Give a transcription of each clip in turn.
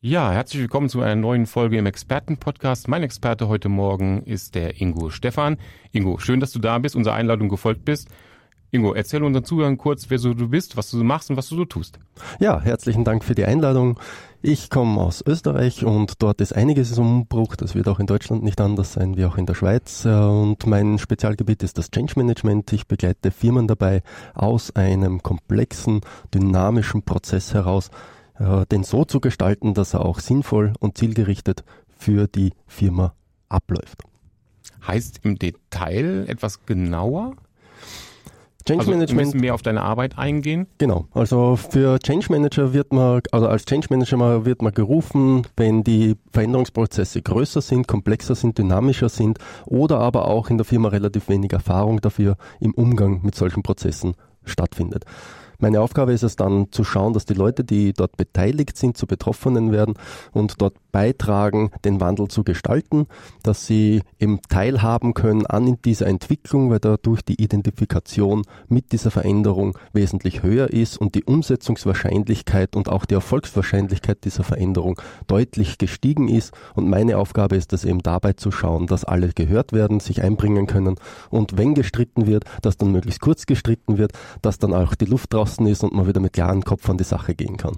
Ja, herzlich willkommen zu einer neuen Folge im Expertenpodcast. Mein Experte heute Morgen ist der Ingo Stefan. Ingo, schön, dass du da bist, unserer Einladung gefolgt bist. Ingo, erzähl unseren Zuhörern kurz, wer so du bist, was du so machst und was du so tust. Ja, herzlichen Dank für die Einladung. Ich komme aus Österreich und dort ist einiges im Umbruch. Das wird auch in Deutschland nicht anders sein wie auch in der Schweiz. Und mein Spezialgebiet ist das Change Management. Ich begleite Firmen dabei, aus einem komplexen, dynamischen Prozess heraus äh, den so zu gestalten, dass er auch sinnvoll und zielgerichtet für die Firma abläuft. Heißt im Detail etwas genauer? Change also Management. müssen mehr auf deine Arbeit eingehen? Genau. Also für Change Manager wird man, also als Change Manager wird man gerufen, wenn die Veränderungsprozesse größer sind, komplexer sind, dynamischer sind oder aber auch in der Firma relativ wenig Erfahrung dafür im Umgang mit solchen Prozessen stattfindet. Meine Aufgabe ist es dann zu schauen, dass die Leute, die dort beteiligt sind, zu Betroffenen werden und dort beitragen, den Wandel zu gestalten, dass sie eben teilhaben können an dieser Entwicklung, weil dadurch die Identifikation mit dieser Veränderung wesentlich höher ist und die Umsetzungswahrscheinlichkeit und auch die Erfolgswahrscheinlichkeit dieser Veränderung deutlich gestiegen ist. Und meine Aufgabe ist es eben dabei zu schauen, dass alle gehört werden, sich einbringen können und wenn gestritten wird, dass dann möglichst kurz gestritten wird, dass dann auch die Luft draußen draußen ist und man wieder mit klarem Kopf an die Sache gehen kann.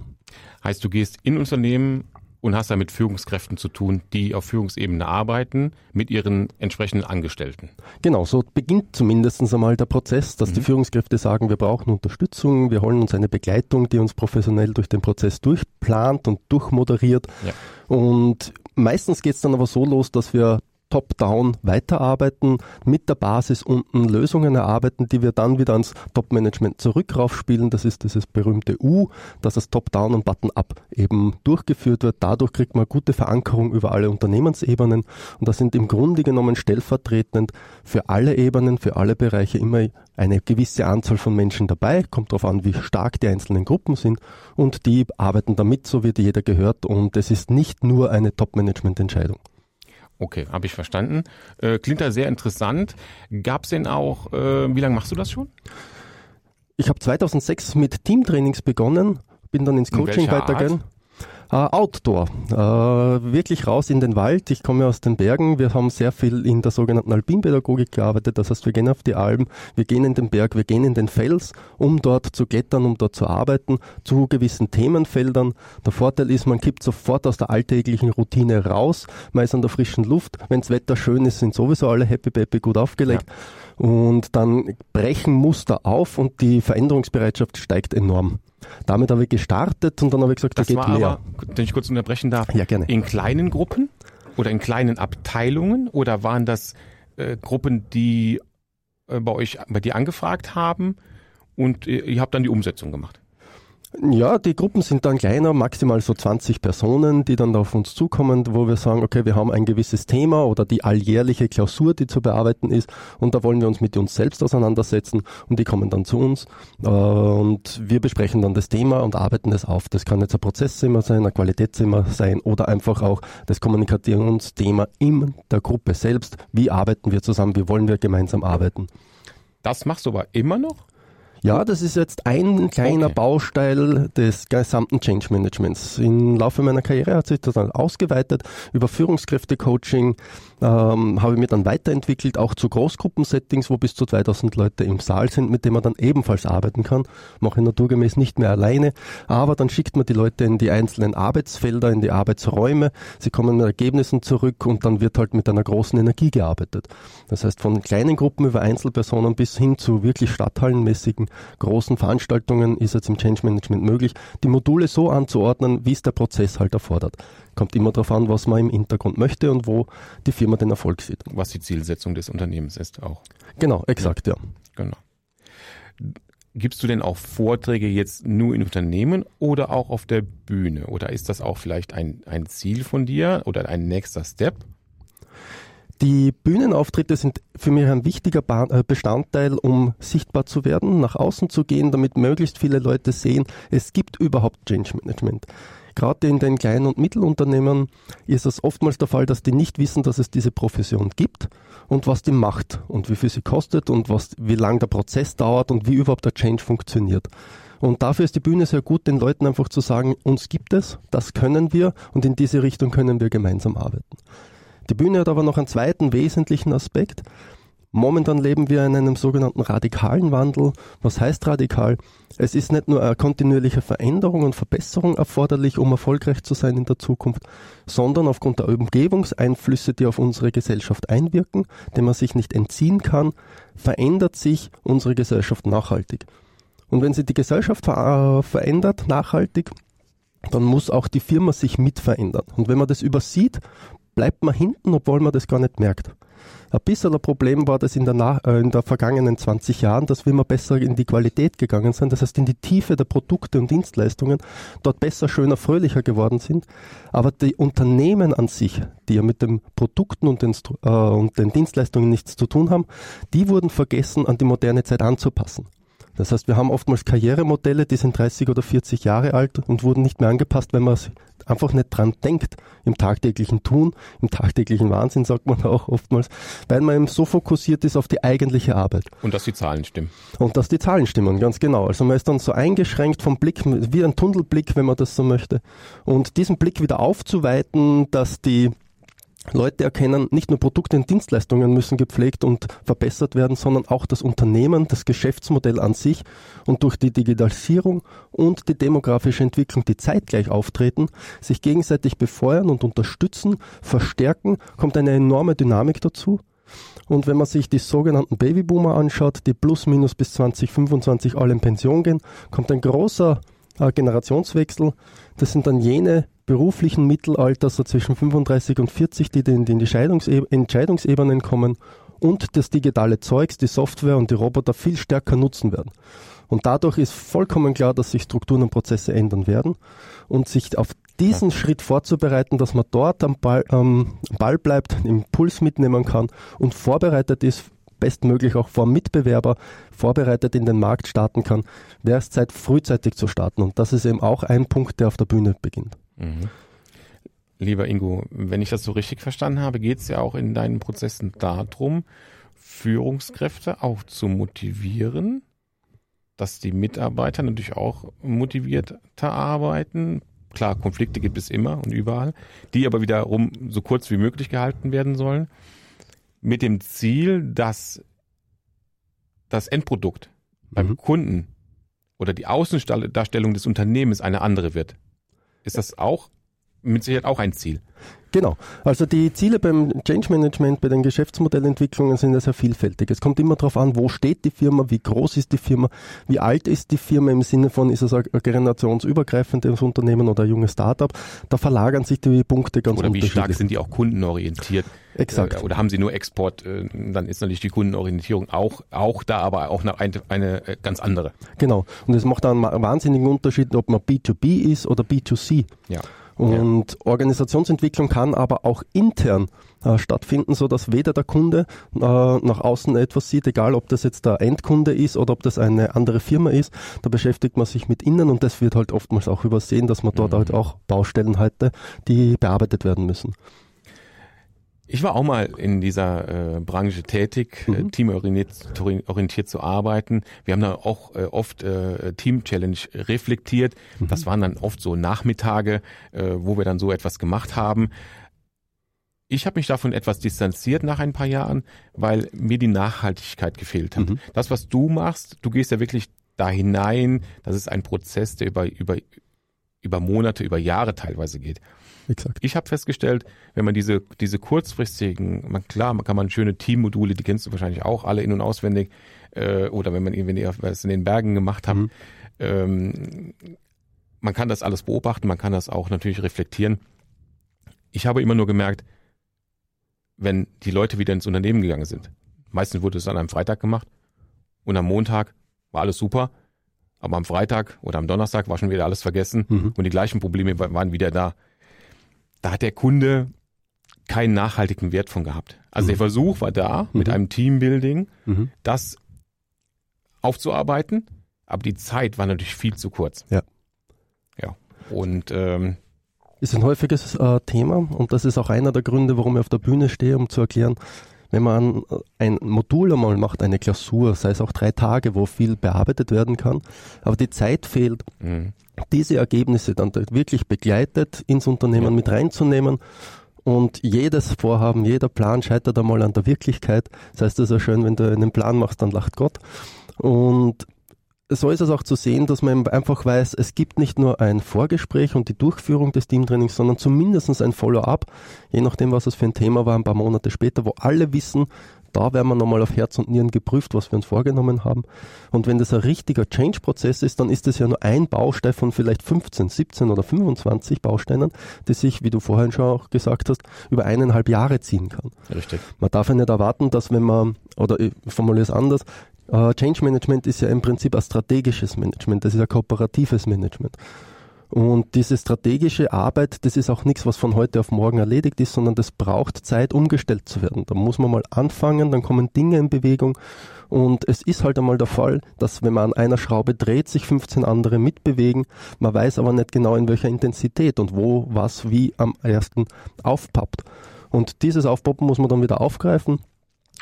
Heißt, du gehst in Unternehmen und hast da mit Führungskräften zu tun, die auf Führungsebene arbeiten, mit ihren entsprechenden Angestellten. Genau, so beginnt zumindest einmal der Prozess, dass mhm. die Führungskräfte sagen, wir brauchen Unterstützung, wir holen uns eine Begleitung, die uns professionell durch den Prozess durchplant und durchmoderiert. Ja. Und meistens geht es dann aber so los, dass wir top-down weiterarbeiten, mit der Basis unten Lösungen erarbeiten, die wir dann wieder ans Top-Management zurück raufspielen. Das ist dieses berühmte U, dass das Top-Down und Button-Up eben durchgeführt wird. Dadurch kriegt man gute Verankerung über alle Unternehmensebenen und da sind im Grunde genommen stellvertretend für alle Ebenen, für alle Bereiche immer eine gewisse Anzahl von Menschen dabei. Kommt darauf an, wie stark die einzelnen Gruppen sind und die arbeiten damit, so wie jeder gehört und es ist nicht nur eine Top-Management-Entscheidung. Okay, habe ich verstanden. Äh, klingt da sehr interessant. Gab es denn auch, äh, wie lange machst du das schon? Ich habe 2006 mit Teamtrainings begonnen, bin dann ins Coaching weitergegangen. Uh, Outdoor, uh, wirklich raus in den Wald. Ich komme aus den Bergen. Wir haben sehr viel in der sogenannten Alpinpädagogik gearbeitet. Das heißt, wir gehen auf die Alpen, wir gehen in den Berg, wir gehen in den Fels, um dort zu klettern, um dort zu arbeiten, zu gewissen Themenfeldern. Der Vorteil ist, man kippt sofort aus der alltäglichen Routine raus. Man ist an der frischen Luft. Wenns Wetter schön ist, sind sowieso alle happy baby gut aufgelegt. Ja. Und dann brechen Muster auf und die Veränderungsbereitschaft steigt enorm. Damit habe ich gestartet und dann habe ich gesagt, das da geht war mehr. Aber, wenn ich kurz unterbrechen darf, ja, gerne. in kleinen Gruppen oder in kleinen Abteilungen oder waren das äh, Gruppen, die äh, bei euch bei dir angefragt haben und ihr, ihr habt dann die Umsetzung gemacht? Ja, die Gruppen sind dann kleiner, maximal so 20 Personen, die dann auf uns zukommen, wo wir sagen, okay, wir haben ein gewisses Thema oder die alljährliche Klausur, die zu bearbeiten ist und da wollen wir uns mit uns selbst auseinandersetzen und die kommen dann zu uns äh, und wir besprechen dann das Thema und arbeiten es auf. Das kann jetzt ein Prozessthema sein, ein Qualitätsthema sein oder einfach auch das Kommunikationsthema in der Gruppe selbst. Wie arbeiten wir zusammen? Wie wollen wir gemeinsam arbeiten? Das machst du aber immer noch? Ja, das ist jetzt ein kleiner okay. Bausteil des gesamten Change Managements. Im Laufe meiner Karriere hat sich das dann ausgeweitet. Über Führungskräfte-Coaching ähm, habe ich mir dann weiterentwickelt, auch zu Großgruppensettings, wo bis zu 2000 Leute im Saal sind, mit denen man dann ebenfalls arbeiten kann. Mache ich naturgemäß nicht mehr alleine, aber dann schickt man die Leute in die einzelnen Arbeitsfelder, in die Arbeitsräume. Sie kommen mit Ergebnissen zurück und dann wird halt mit einer großen Energie gearbeitet. Das heißt, von kleinen Gruppen über Einzelpersonen bis hin zu wirklich stadthallenmäßigen großen Veranstaltungen ist jetzt im Change Management möglich, die Module so anzuordnen, wie es der Prozess halt erfordert. Kommt immer darauf an, was man im Hintergrund möchte und wo die Firma den Erfolg sieht. Was die Zielsetzung des Unternehmens ist auch. Genau, exakt, ja. ja. Genau. Gibst du denn auch Vorträge jetzt nur in Unternehmen oder auch auf der Bühne? Oder ist das auch vielleicht ein, ein Ziel von dir oder ein nächster Step? Die Bühnenauftritte sind für mich ein wichtiger äh, Bestandteil, um sichtbar zu werden, nach außen zu gehen, damit möglichst viele Leute sehen, es gibt überhaupt Change Management. Gerade in den kleinen und Mittelunternehmen ist es oftmals der Fall, dass die nicht wissen, dass es diese Profession gibt und was die macht und wie viel sie kostet und was, wie lang der Prozess dauert und wie überhaupt der Change funktioniert. Und dafür ist die Bühne sehr gut, den Leuten einfach zu sagen, uns gibt es, das können wir und in diese Richtung können wir gemeinsam arbeiten. Die Bühne hat aber noch einen zweiten wesentlichen Aspekt. Momentan leben wir in einem sogenannten radikalen Wandel. Was heißt radikal? Es ist nicht nur eine kontinuierliche Veränderung und Verbesserung erforderlich, um erfolgreich zu sein in der Zukunft, sondern aufgrund der Umgebungseinflüsse, die auf unsere Gesellschaft einwirken, dem man sich nicht entziehen kann, verändert sich unsere Gesellschaft nachhaltig. Und wenn sich die Gesellschaft ver verändert nachhaltig, dann muss auch die Firma sich mit verändern. Und wenn man das übersieht, bleibt man hinten, obwohl man das gar nicht merkt. Ein bisschen ein Problem war das in der, Nach äh, in der vergangenen 20 Jahren, dass wir immer besser in die Qualität gegangen sind, das heißt in die Tiefe der Produkte und Dienstleistungen, dort besser, schöner, fröhlicher geworden sind. Aber die Unternehmen an sich, die ja mit den Produkten und den, äh, und den Dienstleistungen nichts zu tun haben, die wurden vergessen, an die moderne Zeit anzupassen. Das heißt, wir haben oftmals Karrieremodelle, die sind 30 oder 40 Jahre alt und wurden nicht mehr angepasst, wenn man einfach nicht dran denkt im tagtäglichen Tun, im tagtäglichen Wahnsinn, sagt man auch oftmals, weil man eben so fokussiert ist auf die eigentliche Arbeit. Und dass die Zahlen stimmen. Und dass die Zahlen stimmen, ganz genau. Also man ist dann so eingeschränkt vom Blick, wie ein Tunnelblick, wenn man das so möchte. Und diesen Blick wieder aufzuweiten, dass die Leute erkennen, nicht nur Produkte und Dienstleistungen müssen gepflegt und verbessert werden, sondern auch das Unternehmen, das Geschäftsmodell an sich und durch die Digitalisierung und die demografische Entwicklung, die zeitgleich auftreten, sich gegenseitig befeuern und unterstützen, verstärken, kommt eine enorme Dynamik dazu. Und wenn man sich die sogenannten Babyboomer anschaut, die plus minus bis 2025 alle in Pension gehen, kommt ein großer äh, Generationswechsel. Das sind dann jene beruflichen Mittelalter, so zwischen 35 und 40, die in die Entscheidungsebenen kommen und das digitale Zeugs, die Software und die Roboter viel stärker nutzen werden. Und dadurch ist vollkommen klar, dass sich Strukturen und Prozesse ändern werden und sich auf diesen ja. Schritt vorzubereiten, dass man dort am Ball, ähm, Ball bleibt, Impuls mitnehmen kann und vorbereitet ist bestmöglich auch vor Mitbewerber vorbereitet in den Markt starten kann, wäre es Zeit, frühzeitig zu starten. Und das ist eben auch ein Punkt, der auf der Bühne beginnt. Mhm. Lieber Ingo, wenn ich das so richtig verstanden habe, geht es ja auch in deinen Prozessen darum, Führungskräfte auch zu motivieren, dass die Mitarbeiter natürlich auch motivierter arbeiten. Klar, Konflikte gibt es immer und überall, die aber wiederum so kurz wie möglich gehalten werden sollen mit dem Ziel, dass das Endprodukt beim mhm. Kunden oder die Außendarstellung des Unternehmens eine andere wird. Ist das auch mit Sicherheit auch ein Ziel? Genau. Also die Ziele beim Change Management, bei den Geschäftsmodellentwicklungen sind ja sehr vielfältig. Es kommt immer darauf an, wo steht die Firma, wie groß ist die Firma, wie alt ist die Firma im Sinne von, ist es ein generationsübergreifendes Unternehmen oder ein junges Startup. Da verlagern sich die Punkte ganz Oder wie stark sind die auch kundenorientiert? Exakt. Äh, oder haben sie nur Export? Äh, dann ist natürlich die Kundenorientierung auch, auch da, aber auch eine, eine äh, ganz andere. Genau. Und es macht einen wahnsinnigen Unterschied, ob man B2B ist oder B2C. Ja. Und ja. Organisationsentwicklung kann aber auch intern äh, stattfinden, so dass weder der Kunde äh, nach außen etwas sieht, egal ob das jetzt der Endkunde ist oder ob das eine andere Firma ist. Da beschäftigt man sich mit innen und das wird halt oftmals auch übersehen, dass man dort mhm. halt auch Baustellen hatte, die bearbeitet werden müssen. Ich war auch mal in dieser äh, Branche tätig, äh, mhm. äh, teamorientiert orientiert zu arbeiten. Wir haben da auch äh, oft äh, Team Challenge reflektiert. Mhm. Das waren dann oft so Nachmittage, äh, wo wir dann so etwas gemacht haben. Ich habe mich davon etwas distanziert nach ein paar Jahren, weil mir die Nachhaltigkeit gefehlt hat. Mhm. Das, was du machst, du gehst ja wirklich da hinein. Das ist ein Prozess, der über, über, über Monate, über Jahre teilweise geht. Exakt. Ich habe festgestellt, wenn man diese, diese kurzfristigen, man, klar, man kann man schöne Teammodule, die kennst du wahrscheinlich auch alle in- und auswendig, äh, oder wenn man wenn ihr was in den Bergen gemacht habt, mhm. ähm, man kann das alles beobachten, man kann das auch natürlich reflektieren. Ich habe immer nur gemerkt, wenn die Leute wieder ins Unternehmen gegangen sind, meistens wurde es an einem Freitag gemacht und am Montag war alles super, aber am Freitag oder am Donnerstag war schon wieder alles vergessen mhm. und die gleichen Probleme waren wieder da da hat der Kunde keinen nachhaltigen Wert von gehabt. Also mhm. der Versuch war da, mit mhm. einem Teambuilding, mhm. das aufzuarbeiten, aber die Zeit war natürlich viel zu kurz. Ja. Ja. Und ähm, ist ein häufiges äh, Thema und das ist auch einer der Gründe, warum ich auf der Bühne stehe, um zu erklären, wenn man ein Modul einmal macht, eine Klausur, sei es auch drei Tage, wo viel bearbeitet werden kann, aber die Zeit fehlt, mhm. diese Ergebnisse dann wirklich begleitet ins Unternehmen ja. mit reinzunehmen und jedes Vorhaben, jeder Plan scheitert einmal an der Wirklichkeit. Das heißt, es ist ja schön, wenn du einen Plan machst, dann lacht Gott. Und so ist es auch zu sehen, dass man einfach weiß, es gibt nicht nur ein Vorgespräch und die Durchführung des Teamtrainings, sondern zumindest ein Follow-up, je nachdem, was es für ein Thema war, ein paar Monate später, wo alle wissen, da werden wir nochmal auf Herz und Nieren geprüft, was wir uns vorgenommen haben. Und wenn das ein richtiger Change-Prozess ist, dann ist das ja nur ein Baustein von vielleicht 15, 17 oder 25 Bausteinen, die sich, wie du vorhin schon auch gesagt hast, über eineinhalb Jahre ziehen kann. Richtig. Man darf ja nicht erwarten, dass wenn man, oder ich formuliere es anders, Uh, Change Management ist ja im Prinzip ein strategisches Management, das ist ein kooperatives Management. Und diese strategische Arbeit, das ist auch nichts, was von heute auf morgen erledigt ist, sondern das braucht Zeit, umgestellt zu werden. Da muss man mal anfangen, dann kommen Dinge in Bewegung. Und es ist halt einmal der Fall, dass wenn man an einer Schraube dreht, sich 15 andere mitbewegen. Man weiß aber nicht genau in welcher Intensität und wo was wie am ersten aufpappt. Und dieses Aufpoppen muss man dann wieder aufgreifen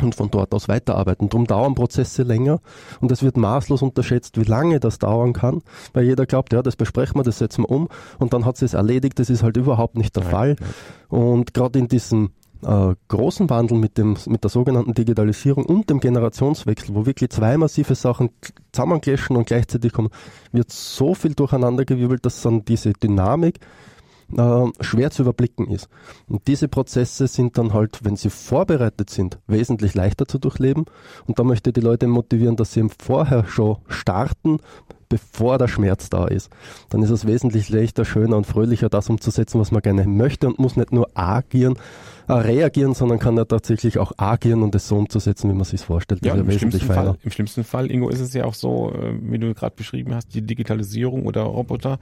und von dort aus weiterarbeiten. Darum dauern Prozesse länger und es wird maßlos unterschätzt, wie lange das dauern kann, weil jeder glaubt, ja, das besprechen wir, das setzen wir um und dann hat sie es erledigt. Das ist halt überhaupt nicht der Nein, Fall. Nein. Und gerade in diesem äh, großen Wandel mit, dem, mit der sogenannten Digitalisierung und dem Generationswechsel, wo wirklich zwei massive Sachen zusammenclashen und gleichzeitig kommen, wird so viel durcheinandergewirbelt, dass dann diese Dynamik äh, schwer zu überblicken ist. Und diese Prozesse sind dann halt, wenn sie vorbereitet sind, wesentlich leichter zu durchleben. Und da möchte ich die Leute motivieren, dass sie vorher schon starten, bevor der Schmerz da ist. Dann ist es wesentlich leichter, schöner und fröhlicher, das umzusetzen, was man gerne möchte und muss nicht nur agieren, reagieren, sondern kann ja tatsächlich auch agieren und es so umzusetzen, wie man sich vorstellt. Ja, im schlimmsten, Fall, im schlimmsten Fall, Ingo, ist es ja auch so, äh, wie du gerade beschrieben hast, die Digitalisierung oder Roboter,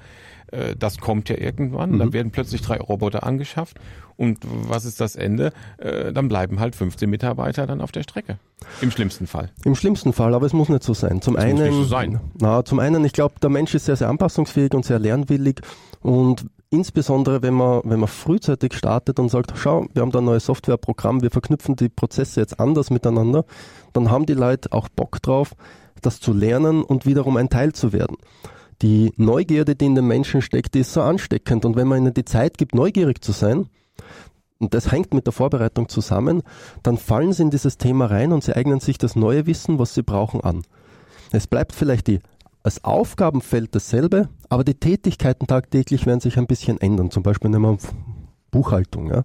äh, das kommt ja irgendwann. Mhm. Dann werden plötzlich drei Roboter angeschafft. Und was ist das Ende? Äh, dann bleiben halt 15 Mitarbeiter dann auf der Strecke. Im schlimmsten Fall. Im schlimmsten Fall, aber es muss nicht so sein. Zum das einen, muss nicht so sein. Na, zum einen, ich glaube, der Mensch ist sehr, sehr anpassungsfähig und sehr lernwillig und insbesondere wenn man, wenn man frühzeitig startet und sagt, schau, wir haben da ein neues Softwareprogramm, wir verknüpfen die Prozesse jetzt anders miteinander, dann haben die Leute auch Bock drauf, das zu lernen und wiederum ein Teil zu werden. Die Neugierde, die in den Menschen steckt, die ist so ansteckend. Und wenn man ihnen die Zeit gibt, neugierig zu sein, und das hängt mit der Vorbereitung zusammen, dann fallen sie in dieses Thema rein und sie eignen sich das neue Wissen, was sie brauchen, an. Es bleibt vielleicht die, als Aufgabenfeld dasselbe, aber die Tätigkeiten tagtäglich werden sich ein bisschen ändern. Zum Beispiel nehmen wir Buchhaltung. Ja.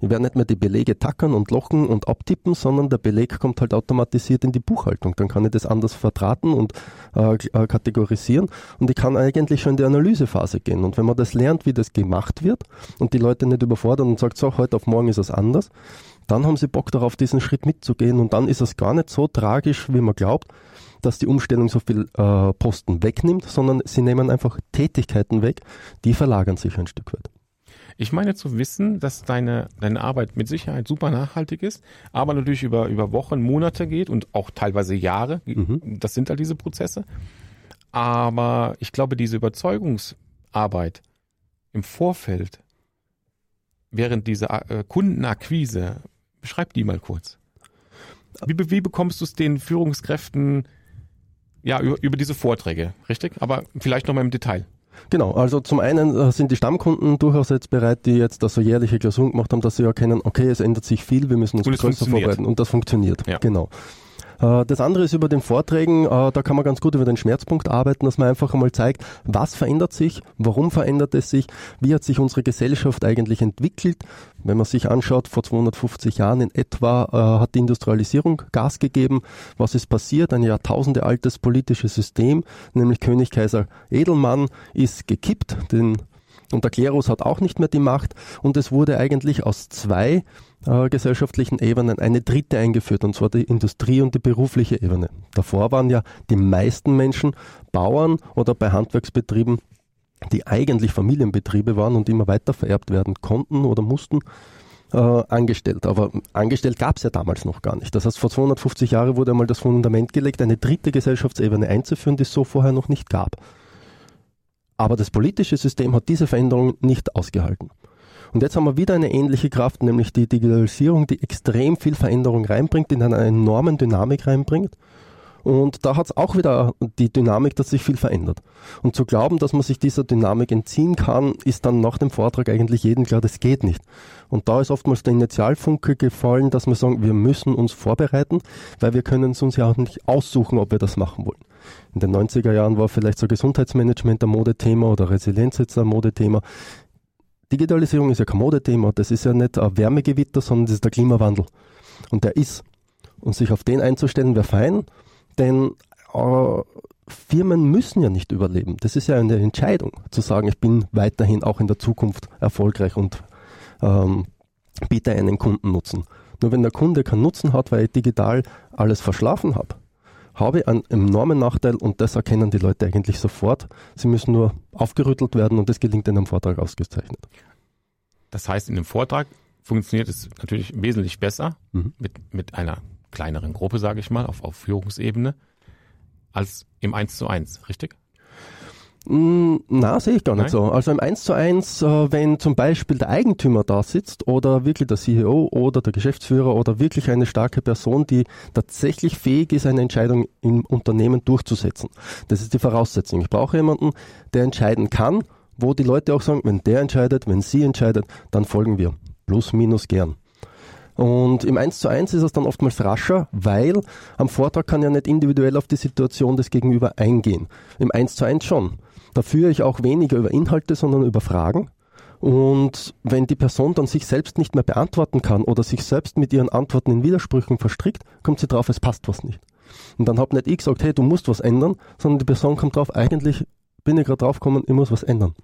Ich werde nicht mehr die Belege tackern und lochen und abtippen, sondern der Beleg kommt halt automatisiert in die Buchhaltung. Dann kann ich das anders vertraten und äh, äh, kategorisieren und ich kann eigentlich schon in die Analysephase gehen. Und wenn man das lernt, wie das gemacht wird und die Leute nicht überfordern und sagt, so, heute auf morgen ist es anders, dann haben sie Bock darauf, diesen Schritt mitzugehen und dann ist es gar nicht so tragisch, wie man glaubt, dass die Umstellung so viel äh, Posten wegnimmt, sondern sie nehmen einfach Tätigkeiten weg, die verlagern sich ein Stück weit. Ich meine zu wissen, dass deine, deine Arbeit mit Sicherheit super nachhaltig ist, aber natürlich über, über Wochen, Monate geht und auch teilweise Jahre. Mhm. Das sind halt diese Prozesse. Aber ich glaube, diese Überzeugungsarbeit im Vorfeld, während dieser äh, Kundenakquise, beschreib die mal kurz. Wie, wie bekommst du es den Führungskräften ja, über, über diese Vorträge, richtig? Aber vielleicht nochmal im Detail. Genau, also zum einen äh, sind die Stammkunden durchaus jetzt bereit, die jetzt das so jährliche Klausuren gemacht haben, dass sie erkennen, okay, es ändert sich viel, wir müssen uns größer vorbereiten und das funktioniert. Ja. Genau. Äh, das andere ist über den Vorträgen, äh, da kann man ganz gut über den Schmerzpunkt arbeiten, dass man einfach einmal zeigt, was verändert sich, warum verändert es sich, wie hat sich unsere Gesellschaft eigentlich entwickelt. Wenn man sich anschaut, vor 250 Jahren in etwa äh, hat die Industrialisierung Gas gegeben. Was ist passiert? Ein Jahrtausende altes politisches System, nämlich König Kaiser Edelmann, ist gekippt. Den und der Klerus hat auch nicht mehr die Macht und es wurde eigentlich aus zwei äh, gesellschaftlichen Ebenen eine dritte eingeführt, und zwar die Industrie- und die berufliche Ebene. Davor waren ja die meisten Menschen Bauern oder bei Handwerksbetrieben, die eigentlich Familienbetriebe waren und immer weiter vererbt werden konnten oder mussten. äh, angestellt. Aber angestellt gab es ja damals noch gar nicht. Das heißt, vor 250 Jahren wurde einmal das Fundament gelegt, eine dritte Gesellschaftsebene einzuführen, die es so vorher noch nicht gab. Aber das politische System hat diese Veränderung nicht ausgehalten. Und jetzt haben wir wieder eine ähnliche Kraft, nämlich die Digitalisierung, die extrem viel Veränderung reinbringt, in einer enormen Dynamik reinbringt. Und da hat es auch wieder die Dynamik, dass sich viel verändert. Und zu glauben, dass man sich dieser Dynamik entziehen kann, ist dann nach dem Vortrag eigentlich jedem klar, das geht nicht. Und da ist oftmals der Initialfunke gefallen, dass wir sagen, wir müssen uns vorbereiten, weil wir können es uns ja auch nicht aussuchen, ob wir das machen wollen. In den 90er Jahren war vielleicht so Gesundheitsmanagement ein Modethema oder Resilienz jetzt ein Modethema. Digitalisierung ist ja kein Modethema, das ist ja nicht ein Wärmegewitter, sondern das ist der Klimawandel. Und der ist. Und sich auf den einzustellen wäre fein. Denn äh, Firmen müssen ja nicht überleben. Das ist ja eine Entscheidung, zu sagen, ich bin weiterhin auch in der Zukunft erfolgreich und ähm, biete einen Kundennutzen. Nur wenn der Kunde keinen Nutzen hat, weil ich digital alles verschlafen habe, habe ich einen enormen Nachteil und das erkennen die Leute eigentlich sofort. Sie müssen nur aufgerüttelt werden und das gelingt in einem Vortrag ausgezeichnet. Das heißt, in dem Vortrag funktioniert es natürlich wesentlich besser mhm. mit, mit einer kleineren Gruppe, sage ich mal, auf, auf Führungsebene, als im 1 zu 1, richtig? Mm, na, sehe ich gar nicht Nein? so. Also im 1 zu 1, äh, wenn zum Beispiel der Eigentümer da sitzt oder wirklich der CEO oder der Geschäftsführer oder wirklich eine starke Person, die tatsächlich fähig ist, eine Entscheidung im Unternehmen durchzusetzen. Das ist die Voraussetzung. Ich brauche jemanden, der entscheiden kann, wo die Leute auch sagen, wenn der entscheidet, wenn sie entscheidet, dann folgen wir. Plus, minus gern. Und im 1 zu 1 ist es dann oftmals rascher, weil am Vortrag kann ja nicht individuell auf die Situation des Gegenüber eingehen. Im 1 zu 1 schon. Da führe ich auch weniger über Inhalte, sondern über Fragen. Und wenn die Person dann sich selbst nicht mehr beantworten kann oder sich selbst mit ihren Antworten in Widersprüchen verstrickt, kommt sie drauf, es passt was nicht. Und dann habe nicht ich gesagt, hey, du musst was ändern, sondern die Person kommt drauf, eigentlich bin ich gerade drauf gekommen, ich muss was ändern.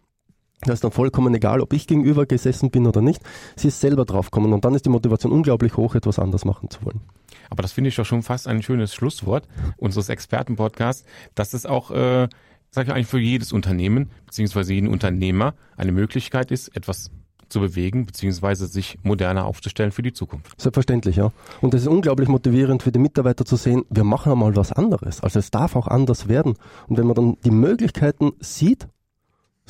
Das ist dann vollkommen egal, ob ich gegenüber gesessen bin oder nicht. Sie ist selber draufgekommen und dann ist die Motivation unglaublich hoch, etwas anders machen zu wollen. Aber das finde ich doch schon fast ein schönes Schlusswort unseres Expertenpodcasts, dass es auch, äh, sage ich eigentlich, für jedes Unternehmen beziehungsweise jeden Unternehmer eine Möglichkeit ist, etwas zu bewegen, beziehungsweise sich moderner aufzustellen für die Zukunft. Selbstverständlich, ja. Und es ist unglaublich motivierend für die Mitarbeiter zu sehen, wir machen einmal was anderes. Also es darf auch anders werden. Und wenn man dann die Möglichkeiten sieht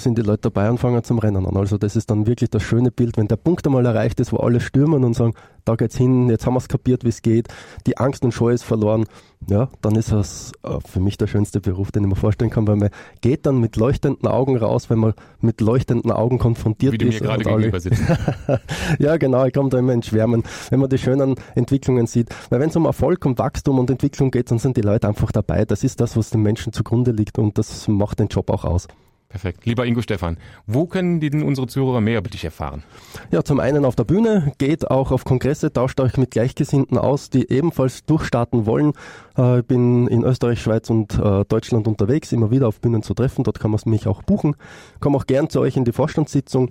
sind die Leute dabei und fangen zum Rennen an. Also das ist dann wirklich das schöne Bild, wenn der Punkt einmal erreicht ist, wo alle stürmen und sagen, da geht's hin, jetzt haben wir es kapiert, wie es geht, die Angst und Scheu ist verloren, ja, dann ist das äh, für mich der schönste Beruf, den ich mir vorstellen kann, weil man geht dann mit leuchtenden Augen raus, wenn man mit leuchtenden Augen konfrontiert ist. Wie du mir gerade gegenüber sitzt. ja, genau, ich komme da immer in Schwärmen, wenn man die schönen Entwicklungen sieht. Weil wenn es um Erfolg und Wachstum und Entwicklung geht, dann sind die Leute einfach dabei. Das ist das, was den Menschen zugrunde liegt und das macht den Job auch aus. Perfekt. Lieber Ingo Stefan, wo können die denn unsere Zuhörer mehr über dich erfahren? Ja, zum einen auf der Bühne, geht auch auf Kongresse, tauscht euch mit Gleichgesinnten aus, die ebenfalls durchstarten wollen. Äh, ich bin in Österreich, Schweiz und äh, Deutschland unterwegs, immer wieder auf Bühnen zu treffen. Dort kann man mich auch buchen. Komme auch gern zu euch in die Vorstandssitzung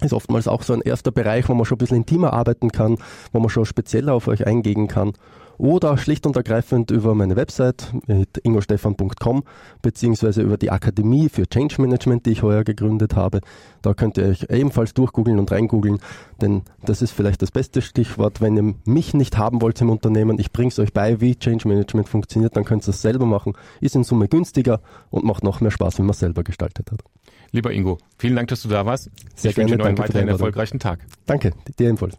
ist oftmals auch so ein erster Bereich, wo man schon ein bisschen intimer arbeiten kann, wo man schon spezieller auf euch eingehen kann oder schlicht und ergreifend über meine Website mit ingostefan.com beziehungsweise über die Akademie für Change Management, die ich heuer gegründet habe. Da könnt ihr euch ebenfalls durchgoogeln und reingoogeln, denn das ist vielleicht das beste Stichwort. Wenn ihr mich nicht haben wollt im Unternehmen, ich bringe es euch bei, wie Change Management funktioniert, dann könnt ihr es selber machen. Ist in Summe günstiger und macht noch mehr Spaß, wenn man es selber gestaltet hat. Lieber Ingo, vielen Dank, dass du da warst. Sehr ich gerne, wünsche dir noch einen weiteren erfolgreichen Tag. Danke, dir ebenfalls.